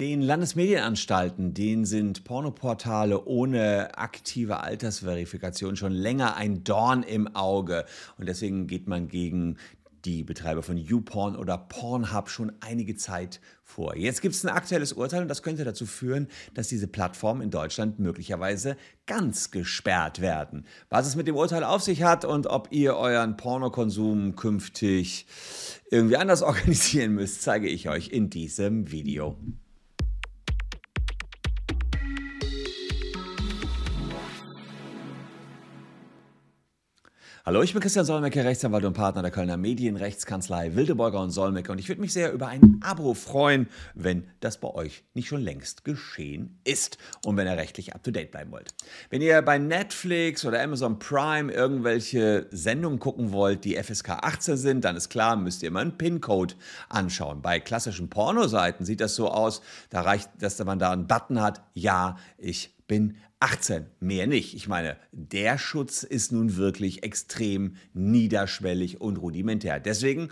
Den Landesmedienanstalten, denen sind Pornoportale ohne aktive Altersverifikation schon länger ein Dorn im Auge. Und deswegen geht man gegen die Betreiber von YouPorn oder Pornhub schon einige Zeit vor. Jetzt gibt es ein aktuelles Urteil und das könnte dazu führen, dass diese Plattformen in Deutschland möglicherweise ganz gesperrt werden. Was es mit dem Urteil auf sich hat und ob ihr euren Pornokonsum künftig irgendwie anders organisieren müsst, zeige ich euch in diesem Video. Hallo, ich bin Christian Solmecke, Rechtsanwalt und Partner der Kölner Medienrechtskanzlei Wildeborger und Solmecke und ich würde mich sehr über ein Abo freuen, wenn das bei euch nicht schon längst geschehen ist und wenn ihr rechtlich up-to-date bleiben wollt. Wenn ihr bei Netflix oder Amazon Prime irgendwelche Sendungen gucken wollt, die FSK 18 sind, dann ist klar, müsst ihr immer einen PIN-Code anschauen. Bei klassischen Pornoseiten sieht das so aus, da reicht, dass man da einen Button hat, ja, ich bin 18, mehr nicht. Ich meine, der Schutz ist nun wirklich extrem niederschwellig und rudimentär. Deswegen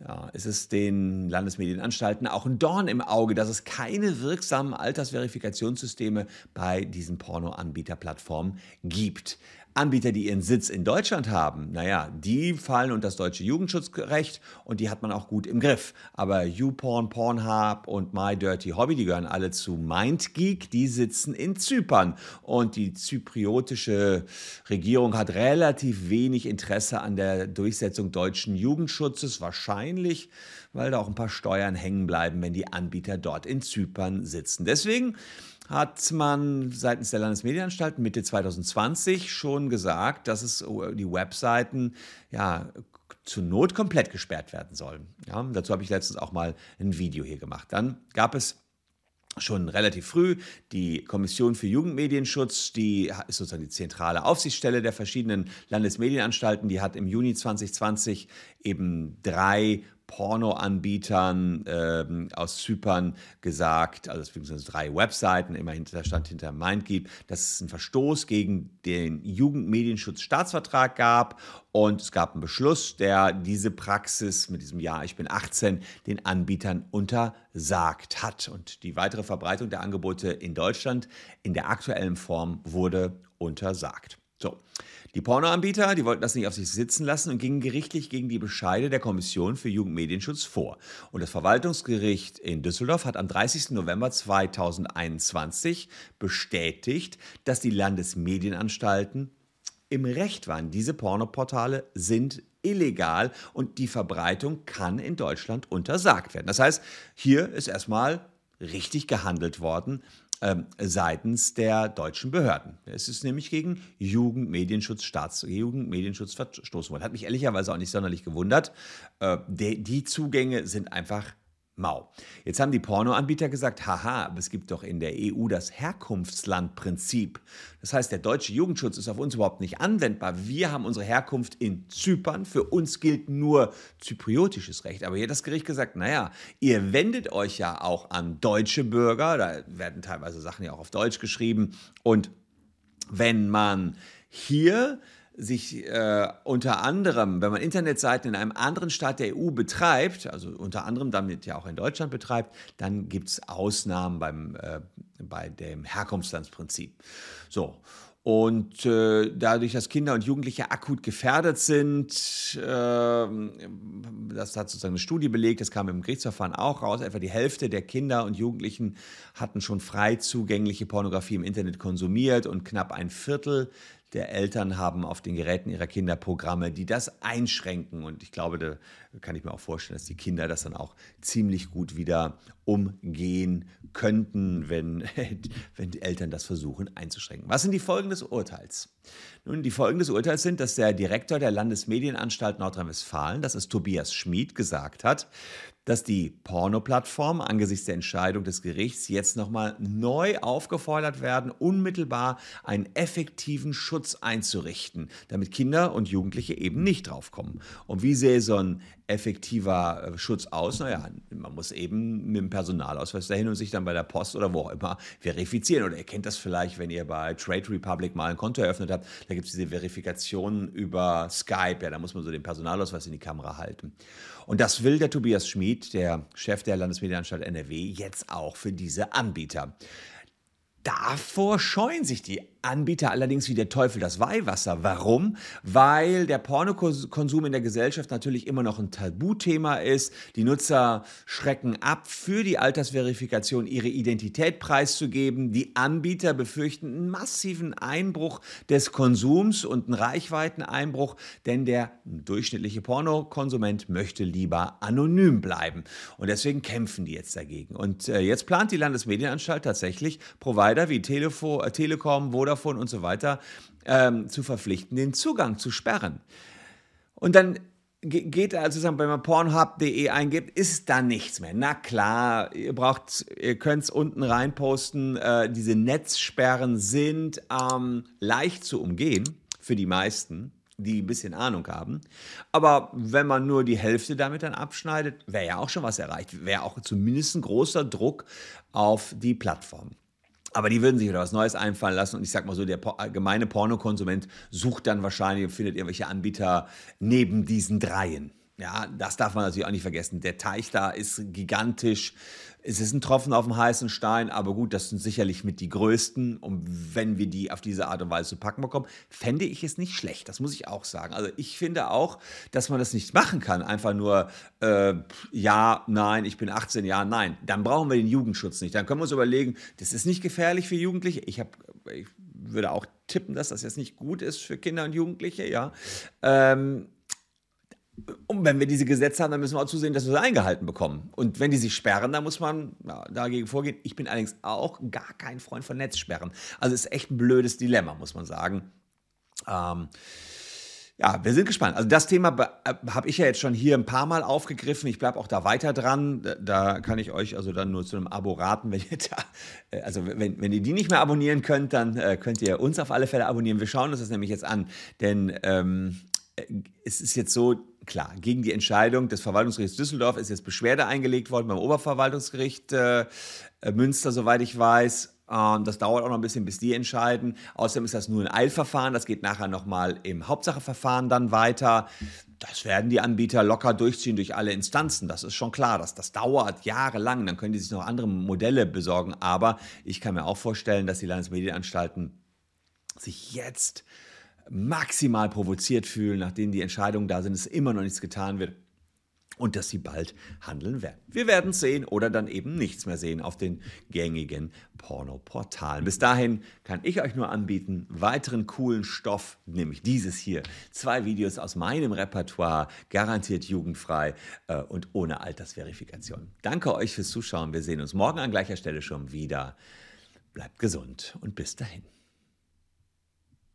ja, ist es den Landesmedienanstalten auch ein Dorn im Auge, dass es keine wirksamen Altersverifikationssysteme bei diesen Pornoanbieterplattformen gibt. Anbieter, die ihren Sitz in Deutschland haben, naja, die fallen unter das deutsche Jugendschutzrecht und die hat man auch gut im Griff. Aber YouPorn, Pornhub und My Dirty Hobby, die gehören alle zu MindGeek, die sitzen in Zypern. Und die zypriotische Regierung hat relativ wenig Interesse an der Durchsetzung deutschen Jugendschutzes, wahrscheinlich, weil da auch ein paar Steuern hängen bleiben, wenn die Anbieter dort in Zypern sitzen. Deswegen hat man seitens der Landesmedienanstalten Mitte 2020 schon gesagt, dass es äh, die Webseiten ja zur Not komplett gesperrt werden sollen. Ja, dazu habe ich letztens auch mal ein Video hier gemacht. Dann gab es schon relativ früh die Kommission für Jugendmedienschutz, die ist sozusagen die zentrale Aufsichtsstelle der verschiedenen Landesmedienanstalten, die hat im Juni 2020 eben drei Pornoanbietern ähm, aus Zypern gesagt, also beziehungsweise drei Webseiten, immerhin da stand hinter MindKeep, dass es einen Verstoß gegen den Jugendmedienschutzstaatsvertrag gab und es gab einen Beschluss, der diese Praxis mit diesem Jahr, ich bin 18, den Anbietern untersagt hat. Und die weitere Verbreitung der Angebote in Deutschland in der aktuellen Form wurde untersagt. So, die Pornoanbieter, die wollten das nicht auf sich sitzen lassen und gingen gerichtlich gegen die Bescheide der Kommission für Jugendmedienschutz vor. Und das Verwaltungsgericht in Düsseldorf hat am 30. November 2021 bestätigt, dass die Landesmedienanstalten im Recht waren. Diese Pornoportale sind illegal und die Verbreitung kann in Deutschland untersagt werden. Das heißt, hier ist erstmal richtig gehandelt worden seitens der deutschen Behörden. Es ist nämlich gegen Jugendmedienschutz, Staats Jugendmedienschutz verstoßen worden. Hat mich ehrlicherweise auch nicht sonderlich gewundert. Äh, die Zugänge sind einfach mau. Jetzt haben die Pornoanbieter gesagt, haha, aber es gibt doch in der EU das Herkunftslandprinzip. Das heißt, der deutsche Jugendschutz ist auf uns überhaupt nicht anwendbar. Wir haben unsere Herkunft in Zypern. Für uns gilt nur zypriotisches Recht. Aber hier hat das Gericht gesagt, naja, ihr wendet euch ja auch an deutsche Bürger. Da werden teilweise Sachen ja auch auf Deutsch geschrieben. Und wenn man hier sich äh, unter anderem, wenn man Internetseiten in einem anderen Staat der EU betreibt, also unter anderem damit ja auch in Deutschland betreibt, dann gibt es Ausnahmen beim, äh, bei dem Herkunftslandsprinzip. So. Und äh, dadurch, dass Kinder und Jugendliche akut gefährdet sind, äh, das hat sozusagen eine Studie belegt, das kam im Gerichtsverfahren auch raus, etwa die Hälfte der Kinder und Jugendlichen hatten schon frei zugängliche Pornografie im Internet konsumiert und knapp ein Viertel der Eltern haben auf den Geräten ihrer Kinder Programme, die das einschränken. Und ich glaube, da kann ich mir auch vorstellen, dass die Kinder das dann auch ziemlich gut wieder umgehen könnten, wenn, wenn die Eltern das versuchen einzuschränken. Was sind die Folgen des Urteils? Nun, die Folgen des Urteils sind, dass der Direktor der Landesmedienanstalt Nordrhein-Westfalen, das ist Tobias Schmid, gesagt hat, dass die Porno-Plattformen angesichts der Entscheidung des Gerichts jetzt nochmal neu aufgefordert werden, unmittelbar einen effektiven Schutz einzurichten, damit Kinder und Jugendliche eben nicht draufkommen. Und wie sähe so ein effektiver äh, Schutz aus? Naja, man muss eben mit dem Personalausweis dahin und sich dann bei der Post oder wo auch immer verifizieren. Oder ihr kennt das vielleicht, wenn ihr bei Trade Republic mal ein Konto eröffnet habt. Da gibt es diese Verifikation über Skype. Ja, da muss man so den Personalausweis in die Kamera halten. Und das will der Tobias Schmid, der Chef der Landesmedienanstalt NRW, jetzt auch für diese Anbieter. Davor scheuen sich die Anbieter allerdings wie der Teufel das Weihwasser. Warum? Weil der Pornokonsum in der Gesellschaft natürlich immer noch ein Tabuthema ist. Die Nutzer schrecken ab, für die Altersverifikation ihre Identität preiszugeben. Die Anbieter befürchten einen massiven Einbruch des Konsums und einen Reichweiteneinbruch, denn der durchschnittliche Pornokonsument möchte lieber anonym bleiben. Und deswegen kämpfen die jetzt dagegen. Und äh, jetzt plant die Landesmedienanstalt tatsächlich Provider wie Telefo, äh, Telekom, Vodafone, Vodafone und so weiter ähm, zu verpflichten, den Zugang zu sperren. Und dann geht also sagen, wenn man pornhub.de eingibt, ist da nichts mehr. Na klar, ihr braucht, ihr könnt es unten reinposten. Äh, diese Netzsperren sind ähm, leicht zu umgehen für die meisten, die ein bisschen Ahnung haben. Aber wenn man nur die Hälfte damit dann abschneidet, wäre ja auch schon was erreicht. Wäre auch zumindest ein großer Druck auf die Plattform. Aber die würden sich wieder was Neues einfallen lassen. Und ich sag mal so, der gemeine Pornokonsument sucht dann wahrscheinlich und findet irgendwelche Anbieter neben diesen dreien. Ja, das darf man natürlich auch nicht vergessen. Der Teich da ist gigantisch. Es ist ein Tropfen auf dem heißen Stein, aber gut, das sind sicherlich mit die größten. Und wenn wir die auf diese Art und Weise zu packen bekommen, fände ich es nicht schlecht. Das muss ich auch sagen. Also ich finde auch, dass man das nicht machen kann. Einfach nur, äh, ja, nein, ich bin 18, ja, nein. Dann brauchen wir den Jugendschutz nicht. Dann können wir uns überlegen, das ist nicht gefährlich für Jugendliche. Ich, hab, ich würde auch tippen, dass das jetzt nicht gut ist für Kinder und Jugendliche, ja. Ähm, und wenn wir diese Gesetze haben, dann müssen wir auch zusehen, dass wir sie eingehalten bekommen. Und wenn die sich sperren, dann muss man ja, dagegen vorgehen. Ich bin allerdings auch gar kein Freund von Netzsperren. Also ist echt ein blödes Dilemma, muss man sagen. Ähm, ja, wir sind gespannt. Also das Thema äh, habe ich ja jetzt schon hier ein paar Mal aufgegriffen. Ich bleibe auch da weiter dran. Da kann ich euch also dann nur zu einem Abo raten, wenn ihr da, äh, also wenn, wenn ihr die nicht mehr abonnieren könnt, dann äh, könnt ihr uns auf alle Fälle abonnieren. Wir schauen uns das nämlich jetzt an, denn ähm, es ist jetzt so, klar, gegen die Entscheidung des Verwaltungsgerichts Düsseldorf ist jetzt Beschwerde eingelegt worden beim Oberverwaltungsgericht äh, äh, Münster, soweit ich weiß. Ähm, das dauert auch noch ein bisschen, bis die entscheiden. Außerdem ist das nur ein Eilverfahren. Das geht nachher nochmal im Hauptsacheverfahren dann weiter. Das werden die Anbieter locker durchziehen durch alle Instanzen. Das ist schon klar. Das, das dauert jahrelang. Dann können die sich noch andere Modelle besorgen. Aber ich kann mir auch vorstellen, dass die Landesmedienanstalten sich jetzt maximal provoziert fühlen, nachdem die Entscheidungen da sind, es immer noch nichts getan wird und dass sie bald handeln werden. Wir werden sehen oder dann eben nichts mehr sehen auf den gängigen Pornoportalen. Bis dahin kann ich euch nur anbieten, weiteren coolen Stoff, nämlich dieses hier. Zwei Videos aus meinem Repertoire, garantiert jugendfrei äh, und ohne Altersverifikation. Danke euch fürs Zuschauen. Wir sehen uns morgen an gleicher Stelle schon wieder. Bleibt gesund und bis dahin.